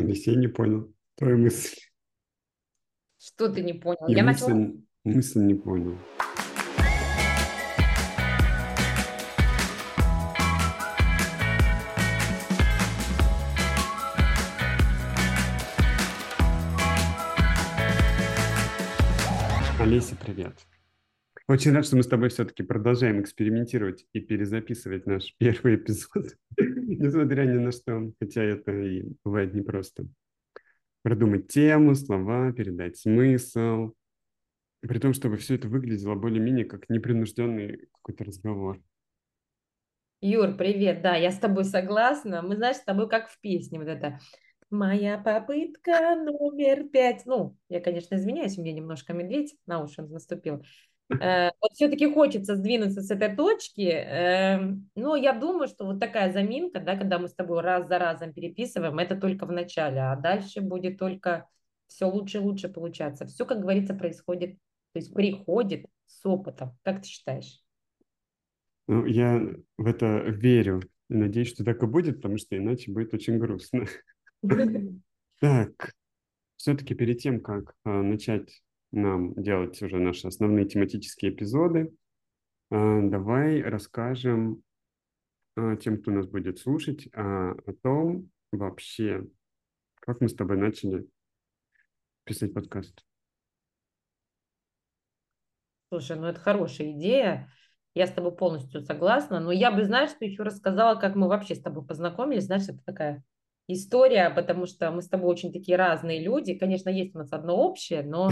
Я не понял твою мысль. Что ты не понял? Я, я мысль, начала... мысль не понял. Олеся, привет. Очень рад, что мы с тобой все-таки продолжаем экспериментировать и перезаписывать наш первый эпизод, несмотря ни на что, хотя это и бывает непросто. Продумать тему, слова, передать смысл, при том, чтобы все это выглядело более-менее как непринужденный какой-то разговор. Юр, привет, да, я с тобой согласна. Мы, знаешь, с тобой как в песне вот это Моя попытка номер пять. Ну, я, конечно, извиняюсь, у меня немножко медведь на уши наступил. Э, вот все-таки хочется сдвинуться с этой точки, эм, но я думаю, что вот такая заминка, да, когда мы с тобой раз за разом переписываем, это только в начале, а дальше будет только все лучше и лучше получаться. Все, как говорится, происходит, то есть приходит с опытом. Как ты считаешь? Ну, я в это верю и надеюсь, что так и будет, потому что иначе будет очень грустно. Так, все-таки перед тем, как а, начать нам делать уже наши основные тематические эпизоды, а, давай расскажем а, тем, кто нас будет слушать, а, о том вообще, как мы с тобой начали писать подкаст. Слушай, ну это хорошая идея. Я с тобой полностью согласна. Но я бы, знаешь, что еще рассказала, как мы вообще с тобой познакомились. Знаешь, это такая история, потому что мы с тобой очень такие разные люди. Конечно, есть у нас одно общее, но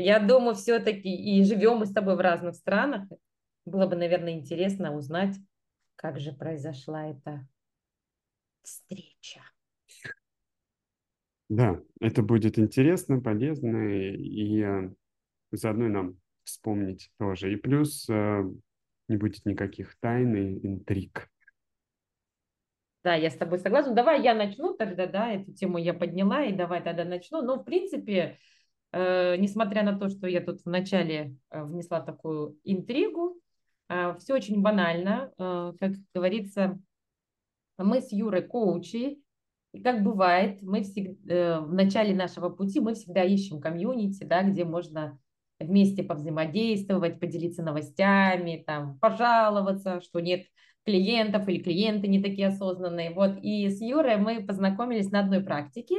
я думаю, все-таки и живем мы с тобой в разных странах. Было бы, наверное, интересно узнать, как же произошла эта встреча. Да, это будет интересно, полезно, и заодно нам вспомнить тоже. И плюс э, не будет никаких тайн и интриг. Да, я с тобой согласна. Давай я начну тогда, да, эту тему я подняла, и давай тогда начну. Но, в принципе, несмотря на то, что я тут вначале э, внесла такую интригу, э, все очень банально. Э, как говорится, мы с Юрой коучи, и как бывает, мы всегда, э, в начале нашего пути мы всегда ищем комьюнити, да, где можно вместе повзаимодействовать, поделиться новостями, там, пожаловаться, что нет клиентов или клиенты не такие осознанные. Вот, и с Юрой мы познакомились на одной практике,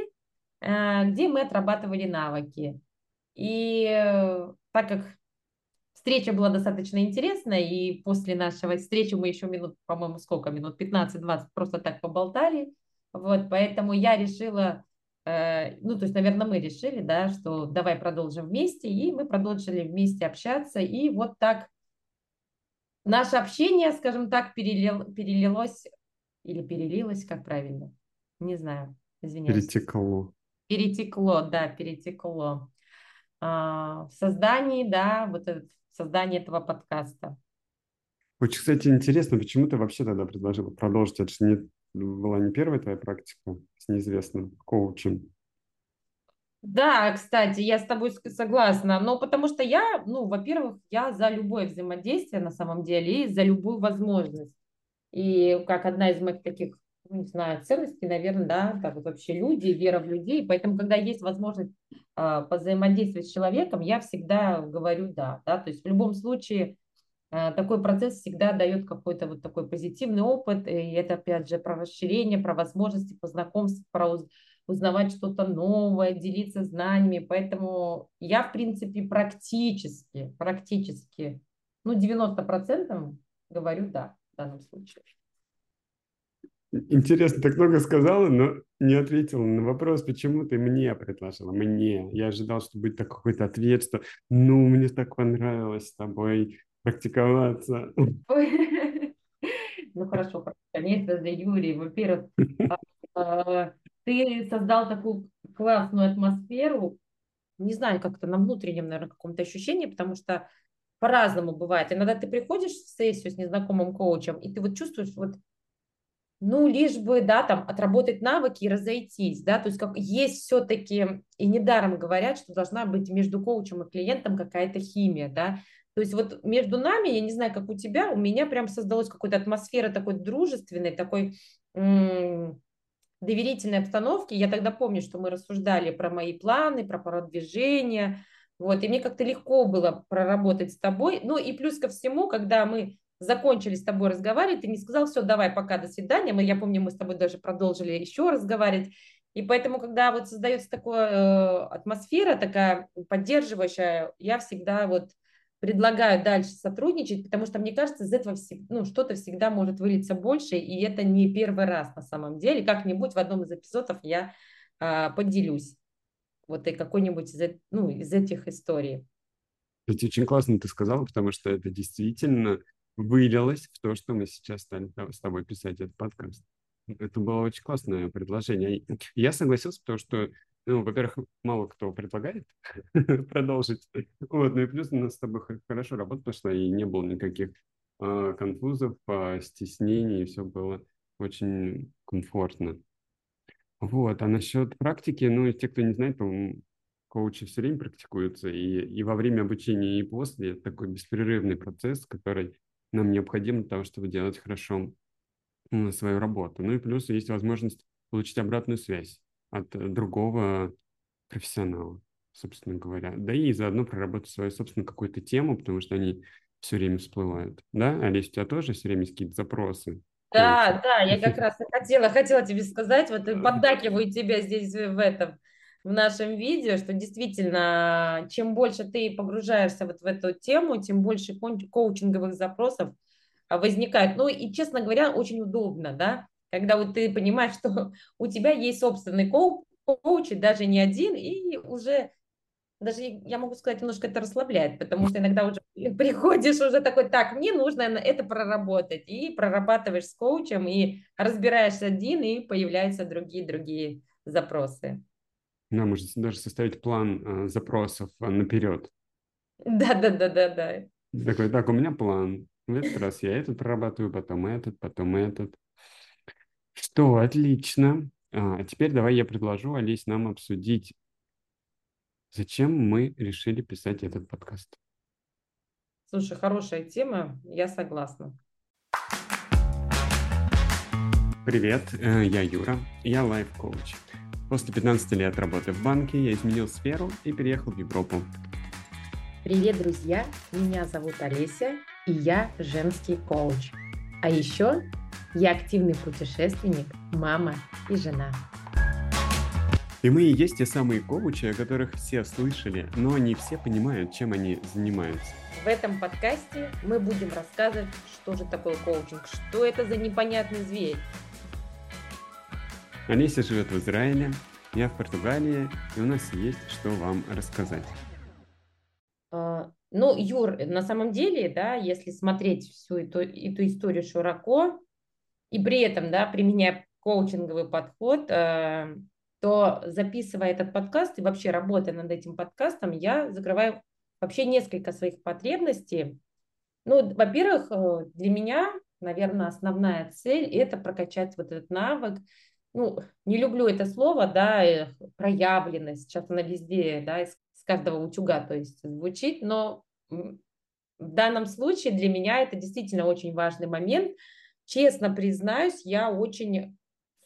э, где мы отрабатывали навыки. И э, так как встреча была достаточно интересная, и после нашего встречи мы еще минут, по-моему, сколько минут, 15-20 просто так поболтали, вот, поэтому я решила, э, ну, то есть, наверное, мы решили, да, что давай продолжим вместе, и мы продолжили вместе общаться, и вот так наше общение, скажем так, перелил, перелилось или перелилось, как правильно? Не знаю, извиняюсь. Перетекло. Перетекло, да, перетекло. А, в создании, да, вот это, в создании этого подкаста. Очень, кстати, интересно, почему ты вообще тогда предложила продолжить? Это же не, была не первая твоя практика с неизвестным коучем. Да, кстати, я с тобой согласна, но потому что я, ну, во-первых, я за любое взаимодействие на самом деле и за любую возможность. И как одна из моих таких, ну, не знаю, ценностей, наверное, да, так вообще люди, вера в людей. Поэтому, когда есть возможность э, позаимодействовать с человеком, я всегда говорю да, да. То есть в любом случае э, такой процесс всегда дает какой-то вот такой позитивный опыт. И это, опять же, про расширение, про возможности, по знакомству, про узнавать что-то новое, делиться знаниями. Поэтому я, в принципе, практически, практически, ну, 90% говорю «да» в данном случае. Интересно, так много сказала, но не ответила на вопрос, почему ты мне предложила, мне. Я ожидал, что будет такой какой-то ответ, что ну, мне так понравилось с тобой практиковаться. Ну, хорошо, конечно же, Юрий, во-первых, а, а, ты создал такую классную атмосферу, не знаю, как-то на внутреннем, наверное, каком-то ощущении, потому что по-разному бывает. Иногда ты приходишь в сессию с незнакомым коучем, и ты вот чувствуешь, вот, ну, лишь бы, да, там, отработать навыки и разойтись, да, то есть как есть все-таки, и недаром говорят, что должна быть между коучем и клиентом какая-то химия, да, то есть вот между нами, я не знаю, как у тебя, у меня прям создалась какая-то атмосфера такой дружественной, такой м- доверительной обстановке. Я тогда помню, что мы рассуждали про мои планы, про продвижение, вот, и мне как-то легко было проработать с тобой. Ну и плюс ко всему, когда мы закончили с тобой разговаривать, ты не сказал, все, давай, пока, до свидания. Мы, я помню, мы с тобой даже продолжили еще разговаривать. И поэтому, когда вот создается такая э, атмосфера, такая поддерживающая, я всегда вот предлагаю дальше сотрудничать, потому что мне кажется, из этого ну, что-то всегда может вылиться больше, и это не первый раз на самом деле. Как-нибудь в одном из эпизодов я э, поделюсь вот и какой-нибудь из, ну, из этих историй. Это очень классно ты сказала, потому что это действительно вылилось в то, что мы сейчас стали с тобой писать этот подкаст. Это было очень классное предложение. Я согласился, потому что, ну, во-первых, мало кто предлагает продолжить. Вот, ну и плюс у нас с тобой хорошо работа пошла, и не было никаких э, конфузов, э, стеснений, и все было очень комфортно. Вот, а насчет практики, ну, те, кто не знает, по коучи все время практикуются, и, и во время обучения, и после. Это такой беспрерывный процесс, который нам необходим для того, чтобы делать хорошо свою работу. Ну и плюс есть возможность получить обратную связь от э, другого профессионала, собственно говоря. Да и заодно проработать свою собственную какую-то тему, потому что они все время всплывают. Да, Олесь, у тебя тоже все время есть какие-то запросы? Да, да, я как раз хотела, хотела тебе сказать, вот поддакиваю тебя здесь в этом, в нашем видео, что действительно, чем больше ты погружаешься вот в эту тему, тем больше коучинговых запросов а, возникает. Ну и, честно говоря, очень удобно, да, когда вот ты понимаешь, что у тебя есть собственный коуч, коуч, даже не один, и уже даже я могу сказать, немножко это расслабляет, потому что иногда уже приходишь уже такой, так, мне нужно это проработать, и прорабатываешь с коучем, и разбираешься один, и появляются другие-другие запросы. Да, можно даже составить план э, запросов э, наперед. Да, да, да, да, да. Такой, так, у меня план. В этот раз я этот прорабатываю, потом этот, потом этот. Что, отлично. А теперь давай я предложу, Олесь, нам обсудить Зачем мы решили писать этот подкаст? Слушай, хорошая тема, я согласна. Привет, э, я Юра, я лайф-коуч. После 15 лет работы в банке я изменил сферу и переехал в Европу. Привет, друзья! Меня зовут Олеся, и я женский коуч. А еще я активный путешественник, мама и жена. И мы и есть те самые коучи, о которых все слышали, но не все понимают, чем они занимаются. В этом подкасте мы будем рассказывать, что же такое коучинг, что это за непонятный зверь. Олеся живет в Израиле, я в Португалии, и у нас есть что вам рассказать. А, ну, Юр, на самом деле, да, если смотреть всю эту, эту историю широко, и при этом, да, применяя коучинговый подход, а, то записывая этот подкаст и вообще работая над этим подкастом, я закрываю вообще несколько своих потребностей. Ну, во-первых, э, для меня, наверное, основная цель – это прокачать вот этот навык. Ну, не люблю это слово, да, э, проявленность. Сейчас она везде, да, из каждого утюга, то есть звучит, но в данном случае для меня это действительно очень важный момент. Честно признаюсь, я очень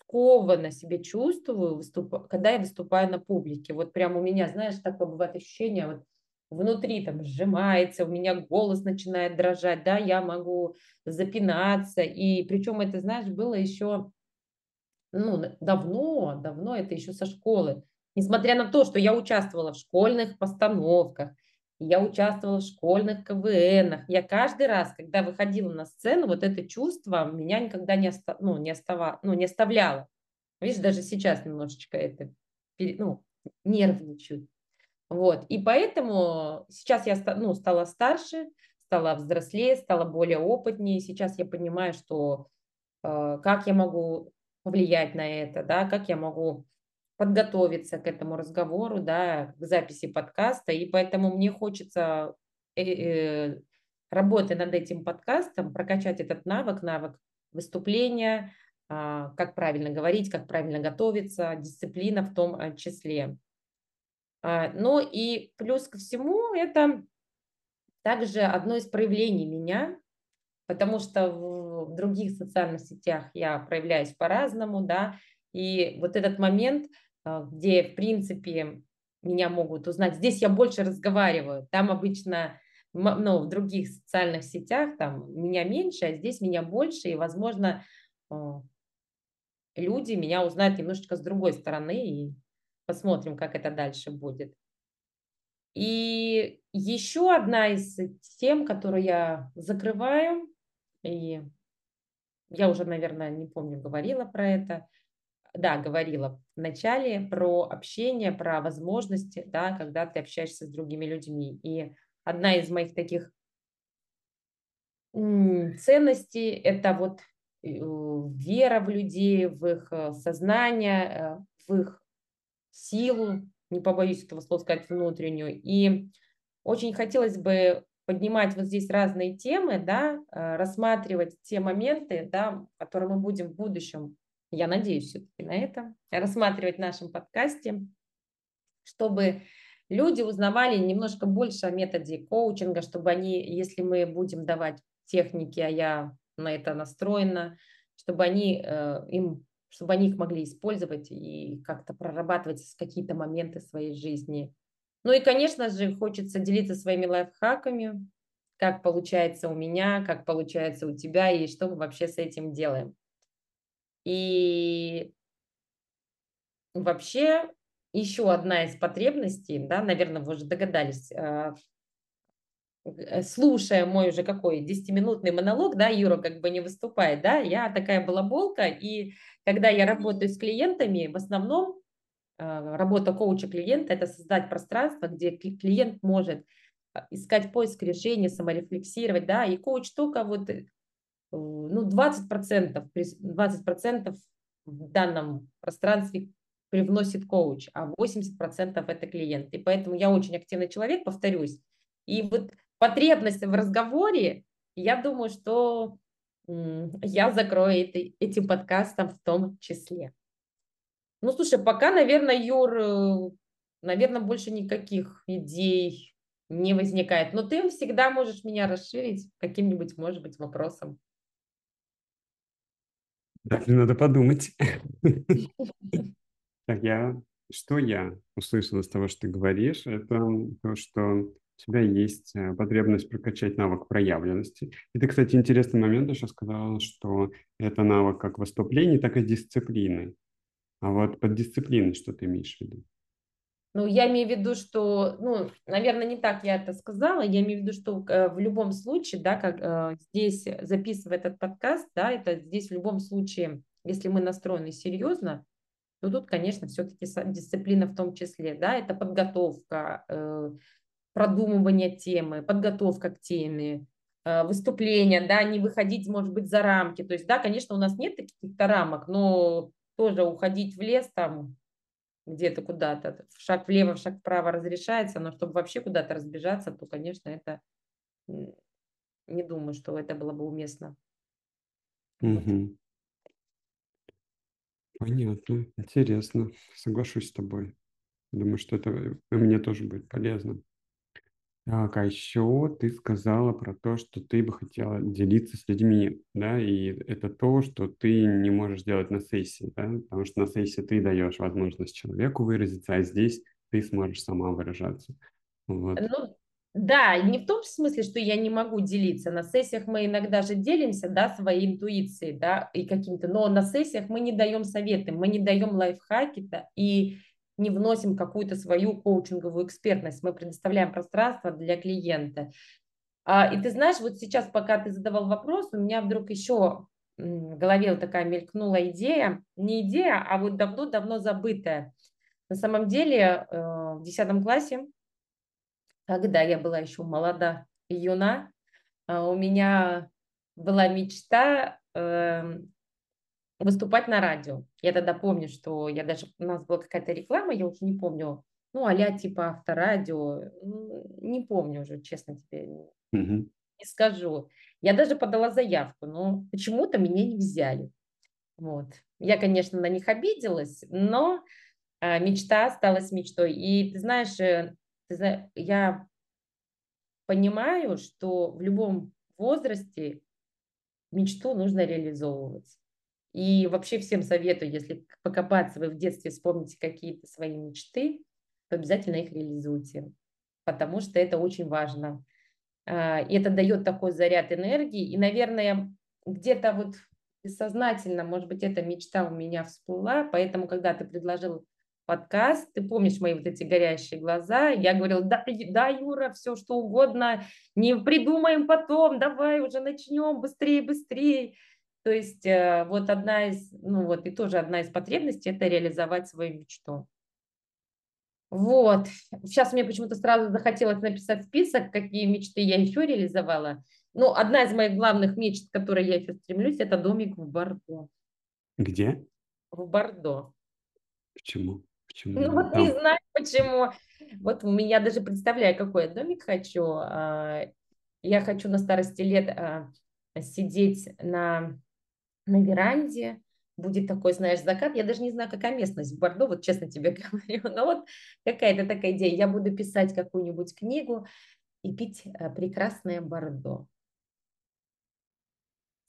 скованно себя чувствую, выступ... когда я выступаю на публике. Вот прям у меня, знаешь, такое бывает ощущение, вот внутри там сжимается, у меня голос начинает дрожать, да, я могу запинаться. И причем это, знаешь, было еще ну, давно, давно, это еще со школы. Несмотря на то, что я участвовала в школьных постановках, я участвовала в школьных КВНах. Я каждый раз, когда выходила на сцену, вот это чувство меня никогда не, оста, ну, не, остава, ну, не оставляло. Видишь, даже сейчас немножечко это ну, нервничаю. Вот. И поэтому сейчас я ну, стала старше, стала взрослее, стала более опытнее. Сейчас я понимаю, что э, как я могу повлиять на это, да, как я могу подготовиться к этому разговору, да, к записи подкаста, и поэтому мне хочется, э, э, работая над этим подкастом, прокачать этот навык, навык выступления, э, как правильно говорить, как правильно готовиться, дисциплина в том э, числе. Э, ну и плюс ко всему это также одно из проявлений меня, потому что в других социальных сетях я проявляюсь по-разному, да, И вот этот момент, а, где, в принципе, меня могут узнать, здесь я больше разговариваю, там обычно ну, в других социальных сетях там меня меньше, а здесь меня больше, и, возможно, а, люди меня узнают немножечко с другой стороны, и посмотрим, как это дальше будет. И еще одна из тем, которую я закрываю, и я уже, наверное, не помню, говорила про это, да, говорила в начале про общение, про возможности, да, когда ты общаешься с другими людьми. И одна из моих таких ценностей – это вот э, вера в людей, в их э, сознание, э, в их силу, не побоюсь этого слова сказать, внутреннюю. И очень хотелось бы поднимать вот здесь разные темы, да, рассматривать те моменты, да, которые мы будем в будущем, я надеюсь все-таки на это, рассматривать в нашем подкасте, чтобы люди узнавали немножко больше о методе коучинга, чтобы они, если мы будем давать техники, а я на это настроена, чтобы они э, им чтобы они их могли использовать и как-то прорабатывать какие-то моменты своей жизни. Ну и, конечно же, хочется делиться своими лайфхаками, как получается у меня, как получается у тебя и что мы вообще с этим делаем. И вообще еще одна из потребностей, да, наверное, вы уже догадались, а, э, слушая мой уже какой 10-минутный монолог, да, Юра как бы не выступает, да, я такая балаболка, и когда я работаю с клиентами, в основном работа коуча клиента – это создать пространство, где клиент может а, искать поиск решения, саморефлексировать, да, и коуч только вот э, ну, 20%, 20% в данном пространстве привносит коуч, а 80% это клиент. И поэтому я очень активный человек, повторюсь. И вот потребность в разговоре, я думаю, что я закрою это, этим подкастом в том числе. Ну, слушай, пока, наверное, Юр, э, наверное, больше никаких идей не возникает. Но ты всегда можешь меня расширить каким-нибудь, может быть, вопросом. Так, надо подумать. Так, я, что я услышал из того, что ты говоришь, это то, что у тебя есть э, потребность прокачать навык проявленности. И ты, кстати, интересный момент еще сказала, что это навык как выступлений, так и дисциплины. А вот под дисциплиной что ты имеешь в виду? Ну, я имею в виду, что, ну, наверное, не так я это сказала. Я имею в виду, что э, в любом случае, да, как э, здесь записывая этот подкаст, да, это здесь в любом случае, если мы настроены серьезно, то тут, конечно, все-таки дисциплина в том числе, да, это подготовка, э, продумывание темы, подготовка к теме, э, выступление, да, не выходить, может быть, за рамки. То есть, да, конечно, у нас нет каких-то рамок, но тоже уходить в лес там где-то куда-то, шаг влево, шаг вправо разрешается, но чтобы вообще куда-то разбежаться, то, конечно, это не думаю, что это было бы уместно. Вот. Понятно, интересно. Соглашусь с тобой. Думаю, что это э, мне тоже будет полезно. Так, а еще ты сказала про то, что ты бы хотела делиться с людьми, да, и это то, что ты не можешь делать на сессии, да, потому что на сессии ты даешь возможность человеку выразиться, а здесь ты сможешь сама выражаться. Вот. Ну, да, не в том смысле, что я не могу делиться. На сессиях мы иногда же делимся, да, своей интуицией, да, и каким-то, но на сессиях мы не даем советы, мы не даем лайфхаки-то и не вносим какую-то свою коучинговую экспертность, мы предоставляем пространство для клиента. А, и ты знаешь, вот сейчас, пока ты задавал вопрос, у меня вдруг еще в голове вот такая мелькнула идея, не идея, а вот давно-давно забытая. На самом деле э, в 10 классе когда я была еще молода и юна, а, у меня была мечта эм, выступать на радио. Я тогда помню, что я даже, у нас была какая-то реклама, я уже не помню, ну, а типа авторадио, не помню уже, честно тебе mm-hmm. не скажу. Я даже подала заявку, но почему-то меня не взяли. Вот. Я, конечно, на них обиделась, но а, мечта осталась мечтой. И ты знаешь, э, я понимаю, что в любом возрасте мечту нужно реализовывать. И вообще всем советую, если покопаться, вы в детстве вспомните какие-то свои мечты, то обязательно их реализуйте, потому что это очень важно. А, и это дает такой заряд энергии. И, наверное, где-то вот бессознательно, может быть, эта мечта у меня всплыла, поэтому, когда ты предложил подкаст, ты помнишь мои вот эти горящие глаза, я говорила, да, да, Юра, все что угодно, не придумаем потом, давай уже начнем, быстрее, быстрее. То есть э, вот одна из, ну вот и тоже одна из потребностей – это реализовать свою мечту. Вот. Сейчас мне почему-то сразу захотелось написать список, какие мечты я еще реализовала. Ну, одна из моих главных мечт, к которой я еще стремлюсь, это домик в Бордо. Где? В Бордо. Почему? Почему? Ну, вот там? не знаю почему. Вот у меня даже представляю, какой я домик хочу. А, я хочу на старости лет а, сидеть на, на веранде, будет такой, знаешь, закат. Я даже не знаю, какая местность в Бордо, вот честно тебе говорю. Но вот какая-то такая идея. Я буду писать какую-нибудь книгу и пить а, прекрасное Бордо.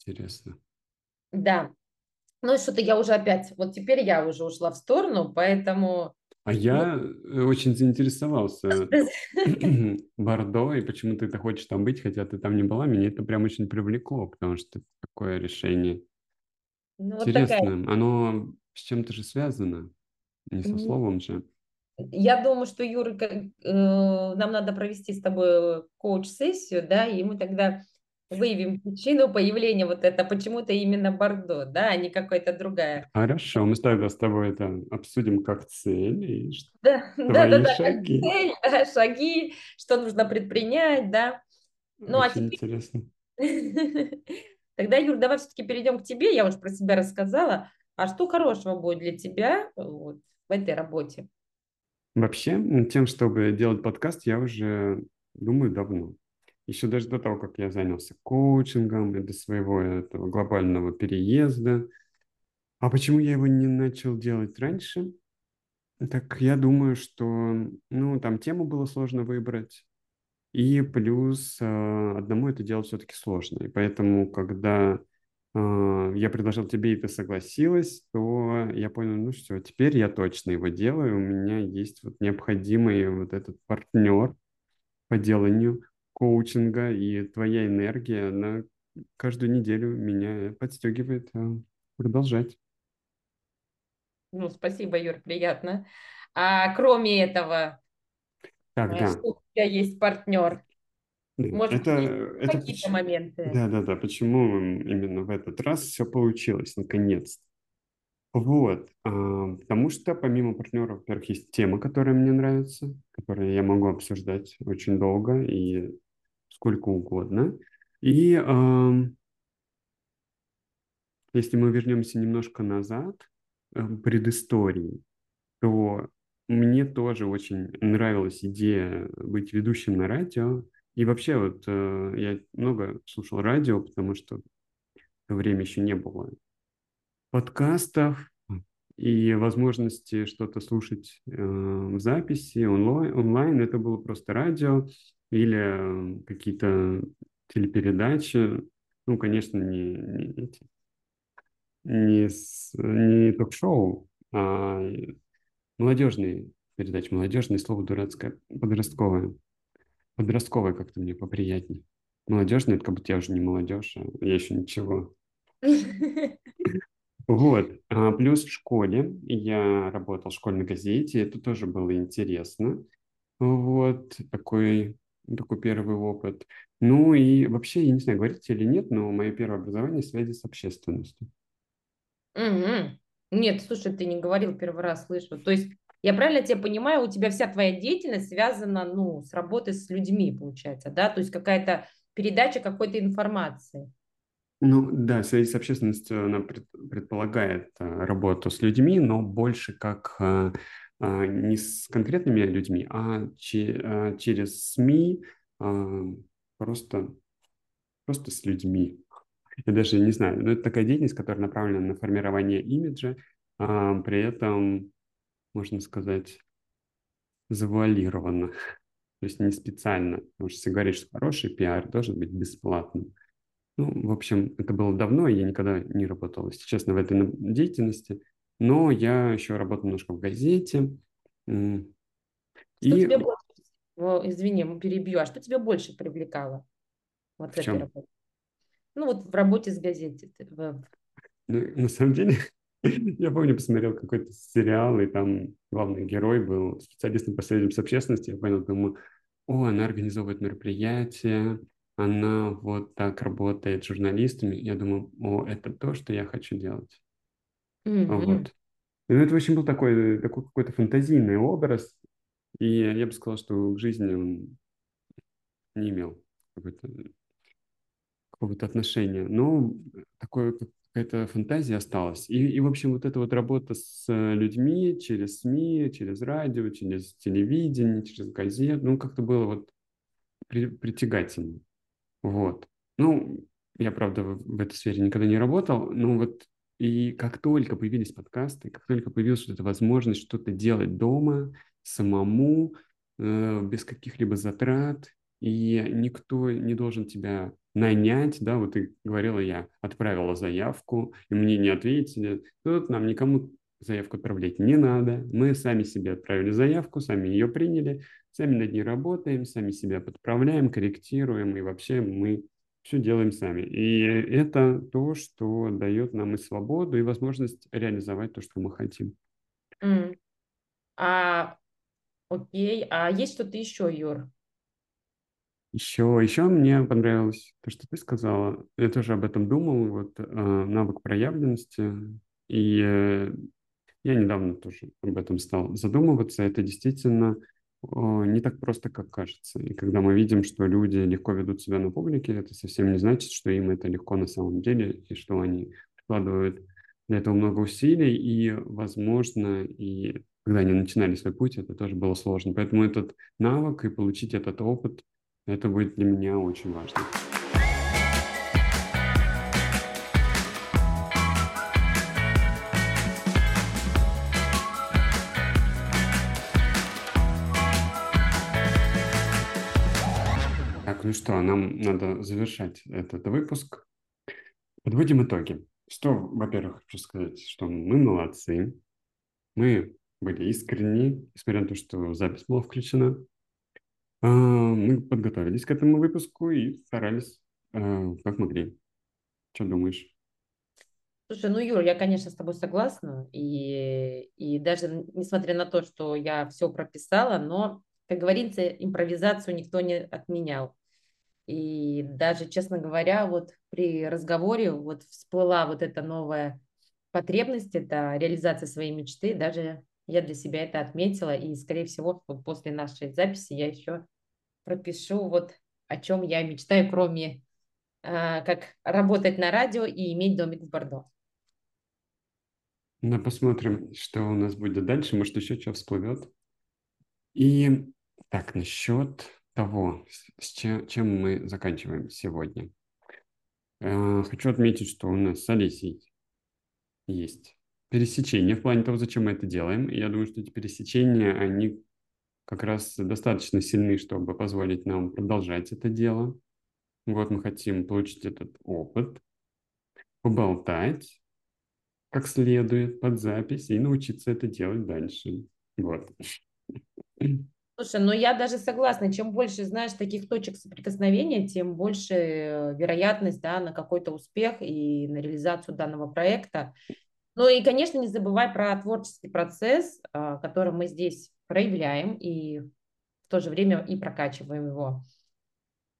Интересно. Да. Ну, что-то я уже опять, вот теперь я уже ушла в сторону, поэтому... А я ну... очень заинтересовался Бордо, и почему ты это хочешь там быть, хотя ты там не была, меня это прям очень привлекло, потому что такое решение. Ну, Интересно, вот такая... оно с чем-то же связано, не со словом же. Я думаю, что, Юра, э, нам надо провести с тобой коуч-сессию, да, и мы тогда выявим причину появления вот это, почему-то именно Бордо, да, а не какая-то другая. Хорошо, мы тогда с тобой это обсудим как цель и да, твои да, да, да, шаги. Как цель, да, шаги, что нужно предпринять, да. Ну, а Очень а теперь... интересно. Тогда, Юр, давай все-таки перейдем к тебе. Я уже про себя рассказала. А что хорошего будет для тебя вот, в этой работе? Вообще, тем, чтобы делать подкаст, я уже думаю давно еще даже до того, как я занялся коучингом и до своего этого глобального переезда. А почему я его не начал делать раньше? Так я думаю, что ну, там тему было сложно выбрать. И плюс э, одному это делать все-таки сложно. И поэтому, когда э, я предложил тебе, и ты согласилась, то я понял, ну все, теперь я точно его делаю. У меня есть вот необходимый вот этот партнер по деланию коучинга, и твоя энергия, она каждую неделю меня подстегивает а, продолжать. Ну, спасибо, Юр, приятно. А кроме этого, так, да. что у тебя есть партнер? Может это, это какие-то поч... моменты? Да, да, да. Почему именно в этот раз все получилось, наконец-то? Вот, а, потому что помимо партнеров, во-первых, есть тема, которая мне нравится, которую я могу обсуждать очень долго и сколько угодно. И э, если мы вернемся немножко назад, э, предыстории, то мне тоже очень нравилась идея быть ведущим на радио. И вообще вот э, я много слушал радио, потому что в то время еще не было подкастов и возможности что-то слушать э, в записи онлайн, онлайн. Это было просто радио или какие-то телепередачи, ну, конечно, не, не, не, с, не ток-шоу, а молодежные передачи, молодежное слово дурацкое, подростковое. Подростковое как-то мне поприятнее. Молодежное, это как будто я уже не молодежь, а я еще ничего. Вот. А плюс в школе я работал в школьной газете, это тоже было интересно. Вот такой такой первый опыт. Ну и вообще, я не знаю, говорите или нет, но мое первое образование в связи с общественностью. Угу. Нет, слушай, ты не говорил первый раз, слышу. То есть я правильно тебя понимаю, у тебя вся твоя деятельность связана, ну, с работой с людьми, получается, да? То есть какая-то передача какой-то информации. Ну да, связь с общественностью она предполагает э, работу с людьми, но больше как э, а, не с конкретными людьми, а, через СМИ, просто, просто с людьми. Я даже не знаю, но это такая деятельность, которая направлена на формирование имиджа, при этом, можно сказать, завуалированно. То есть не специально. Потому что если говоришь, что хороший пиар должен быть бесплатным. Ну, в общем, это было давно, и я никогда не работал, если честно, в этой деятельности. Но я еще работал немножко в газете. Что И тебе больше, извини, перебью, а что тебя больше привлекало вот в в этой работе? Ну, вот в работе с газетой. в- Ну, на самом деле, я помню, посмотрел какой-то сериал, и там главный герой был специалистом по связям с общественностью. Я понял, думаю, о, она организовывает мероприятия, она вот так работает с журналистами. Я думаю, о, это то, что я хочу делать. Мгм. Вот. Ну, это, в общем, был такой, такой какой-то фантазийный образ, и я бы сказал, что к жизни он не имел какой-то какого-то отношения. Но такое, как- какая-то фантазия осталась. И, и, в общем, вот эта вот работа с э, людьми через СМИ, через радио, через телевидение, через газет, ну, как-то было вот при- притягательно. Вот. Ну, я, правда, в, в этой сфере никогда не работал, но вот и как только появились подкасты, как только появилась вот эта возможность что-то делать дома, самому, э, без каких-либо затрат, и никто не должен тебя нанять, да, вот ты говорила, я отправила заявку, и мне не ответили, тут нам никому заявку отправлять не надо, мы сами себе отправили заявку, сами ее приняли, сами над ней работаем, сами себя подправляем, корректируем, и вообще мы все делаем сами. И это то, что дает нам и свободу, и возможность реализовать то, что мы хотим. М. А, окей, а есть что-то еще, Юр? Еще, еще мне понравилось то, что ты сказала. Я тоже об этом думал, вот э, навык проявленности. И э, я недавно тоже об этом стал задумываться. Это действительно э, не так просто, как кажется. И когда мы видим, что люди легко ведут себя на публике, это совсем не значит, что им это легко на самом деле, и что они прикладывают для этого много усилий. И, возможно, и когда они начинали свой путь, это тоже было сложно. Поэтому этот навык и получить этот опыт, это будет для меня очень важно. Так, ну что, нам надо завершать этот выпуск. Подводим итоги. Что, во-первых, хочу сказать, что мы молодцы. Мы были искренни, несмотря на то, что запись была включена. А, Мы подготовились к этому выпуску и старались, а, как могли. Что думаешь? Слушай, ну, Юр, я, конечно, с тобой согласна. И, и даже несмотря на то, что я все прописала, но, как говорится, импровизацию никто не отменял. И даже, честно говоря, вот при разговоре вот всплыла вот эта новая потребность, это реализация своей мечты. Даже я для себя это отметила. И, скорее всего, после нашей записи я еще пропишу вот о чем я мечтаю, кроме а, как работать на радио и иметь домик в Бордо. Ну, посмотрим, что у нас будет дальше. Может, еще что всплывет. И так, насчет того, с чем, чем мы заканчиваем сегодня. Э, Хочу отметить, что у нас с Олесей есть пересечения в плане того, зачем мы это делаем. И я думаю, что эти пересечения, они как раз достаточно сильны, чтобы позволить нам продолжать это дело. Вот мы хотим получить этот опыт, поболтать как следует под запись и научиться это делать дальше. Вот. Слушай, ну я даже согласна, чем больше знаешь таких точек соприкосновения, тем больше э, вероятность да, на какой-то успех и на реализацию данного проекта. Ну и, конечно, не забывай про творческий процесс, а, который мы здесь проявляем и в то же время и прокачиваем его.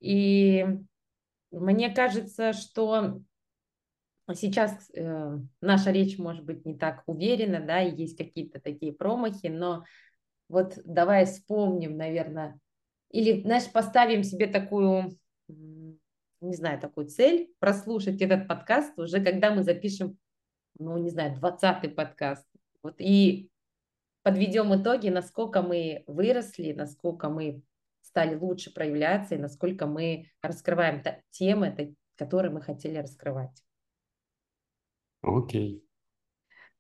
И мне кажется, что сейчас э, наша речь может быть не так уверена, да, и есть какие-то такие промахи, но вот давай вспомним, наверное, или, знаешь, поставим себе такую, не знаю, такую цель, прослушать этот подкаст уже, когда мы запишем, ну, не знаю, двадцатый подкаст. Вот и подведем итоги, насколько мы выросли, насколько мы стали лучше проявляться и насколько мы раскрываем темы, которые мы хотели раскрывать. Окей.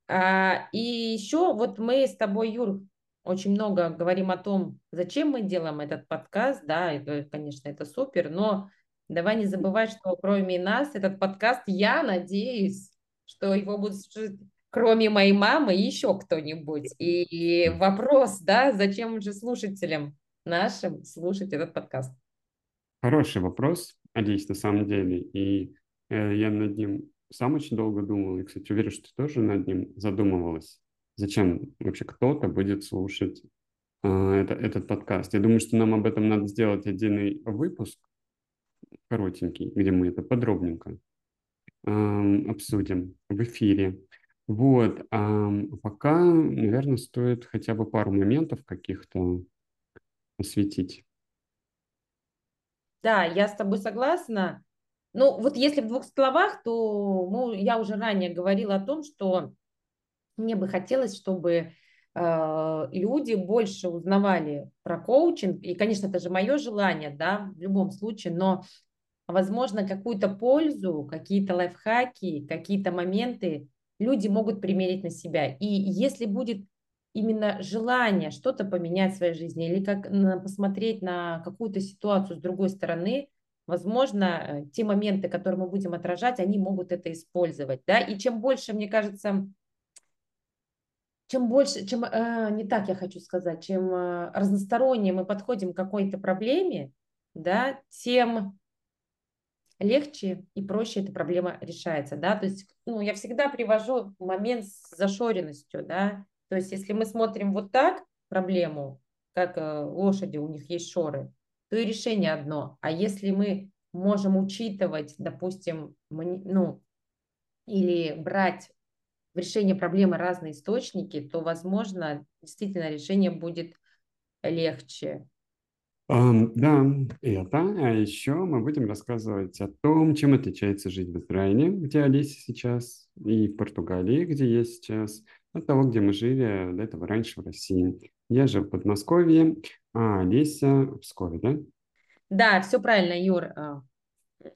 А, и еще вот мы с тобой, Юр, очень много говорим о том, зачем мы делаем этот подкаст, да, это, конечно, это супер, но Давай не забывать, что кроме нас этот подкаст, я надеюсь, что его будут слушать кроме моей мамы еще кто-нибудь. И вопрос, да, зачем же слушателям нашим слушать этот подкаст? Хороший вопрос, Алис, на самом деле. И э, я над ним сам очень долго думал. И, кстати, уверен, что ты тоже над ним задумывалась. Зачем вообще кто-то будет слушать э, это, этот подкаст? Я думаю, что нам об этом надо сделать отдельный выпуск, коротенький, где мы это подробненько обсудим в эфире. Вот, а пока, наверное, стоит хотя бы пару моментов каких-то осветить. Да, я с тобой согласна. Ну, вот если в двух словах, то ну, я уже ранее говорила о том, что мне бы хотелось, чтобы э, люди больше узнавали про коучинг. И, конечно, это же мое желание, да, в любом случае, но, возможно, какую-то пользу, какие-то лайфхаки, какие-то моменты люди могут примерить на себя. И если будет именно желание что-то поменять в своей жизни или как посмотреть на какую-то ситуацию с другой стороны, возможно, э, те моменты, которые мы будем отражать, они могут это использовать. Да? И чем больше, мне кажется, чем больше, чем, э, не так я хочу сказать, чем э, разностороннее мы подходим к какой-то проблеме, да, тем легче и проще эта проблема решается, да, то есть, ну, я всегда привожу момент с зашоренностью, да, то есть, если мы смотрим вот так проблему, как э, лошади, у них есть шоры, то и решение одно, а если мы можем учитывать, допустим, ну, или брать в решение проблемы разные источники, то, возможно, действительно решение будет легче. Да, это. А еще мы будем рассказывать о том, чем отличается жизнь в Израиле, где Олеся сейчас, и в Португалии, где я сейчас, от того, где мы жили до этого раньше в России. Я же в Подмосковье, а Олеся в Пскове, да? Да, все правильно, Юр. А,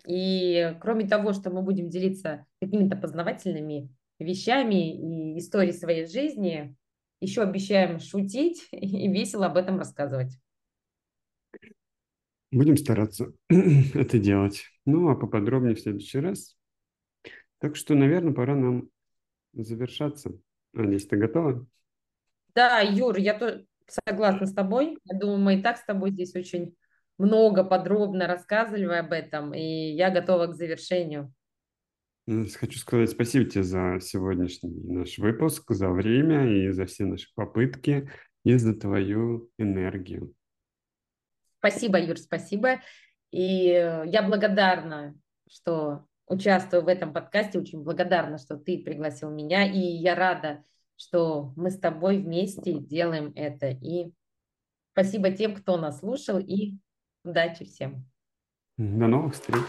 и кроме того, что мы будем делиться какими-то познавательными вещами и историей своей жизни, еще обещаем шутить и весело об этом рассказывать. Будем стараться это делать. Ну, а поподробнее в следующий раз. Так что, наверное, пора нам завершаться. Анись, ты готова? Да, Юр, я тоже согласна с тобой. Я думаю, мы и так с тобой здесь очень много подробно рассказывали об этом, и я готова к завершению. Ну, хочу сказать спасибо тебе за сегодняшний наш выпуск, за время и за все наши попытки, и за твою энергию. Спасибо, Юр, спасибо. И э, я благодарна, что участвую в этом подкасте, очень благодарна, что ты пригласил меня, и я рада, что мы с тобой вместе делаем это. И спасибо тем, кто нас слушал, и удачи всем. До новых встреч.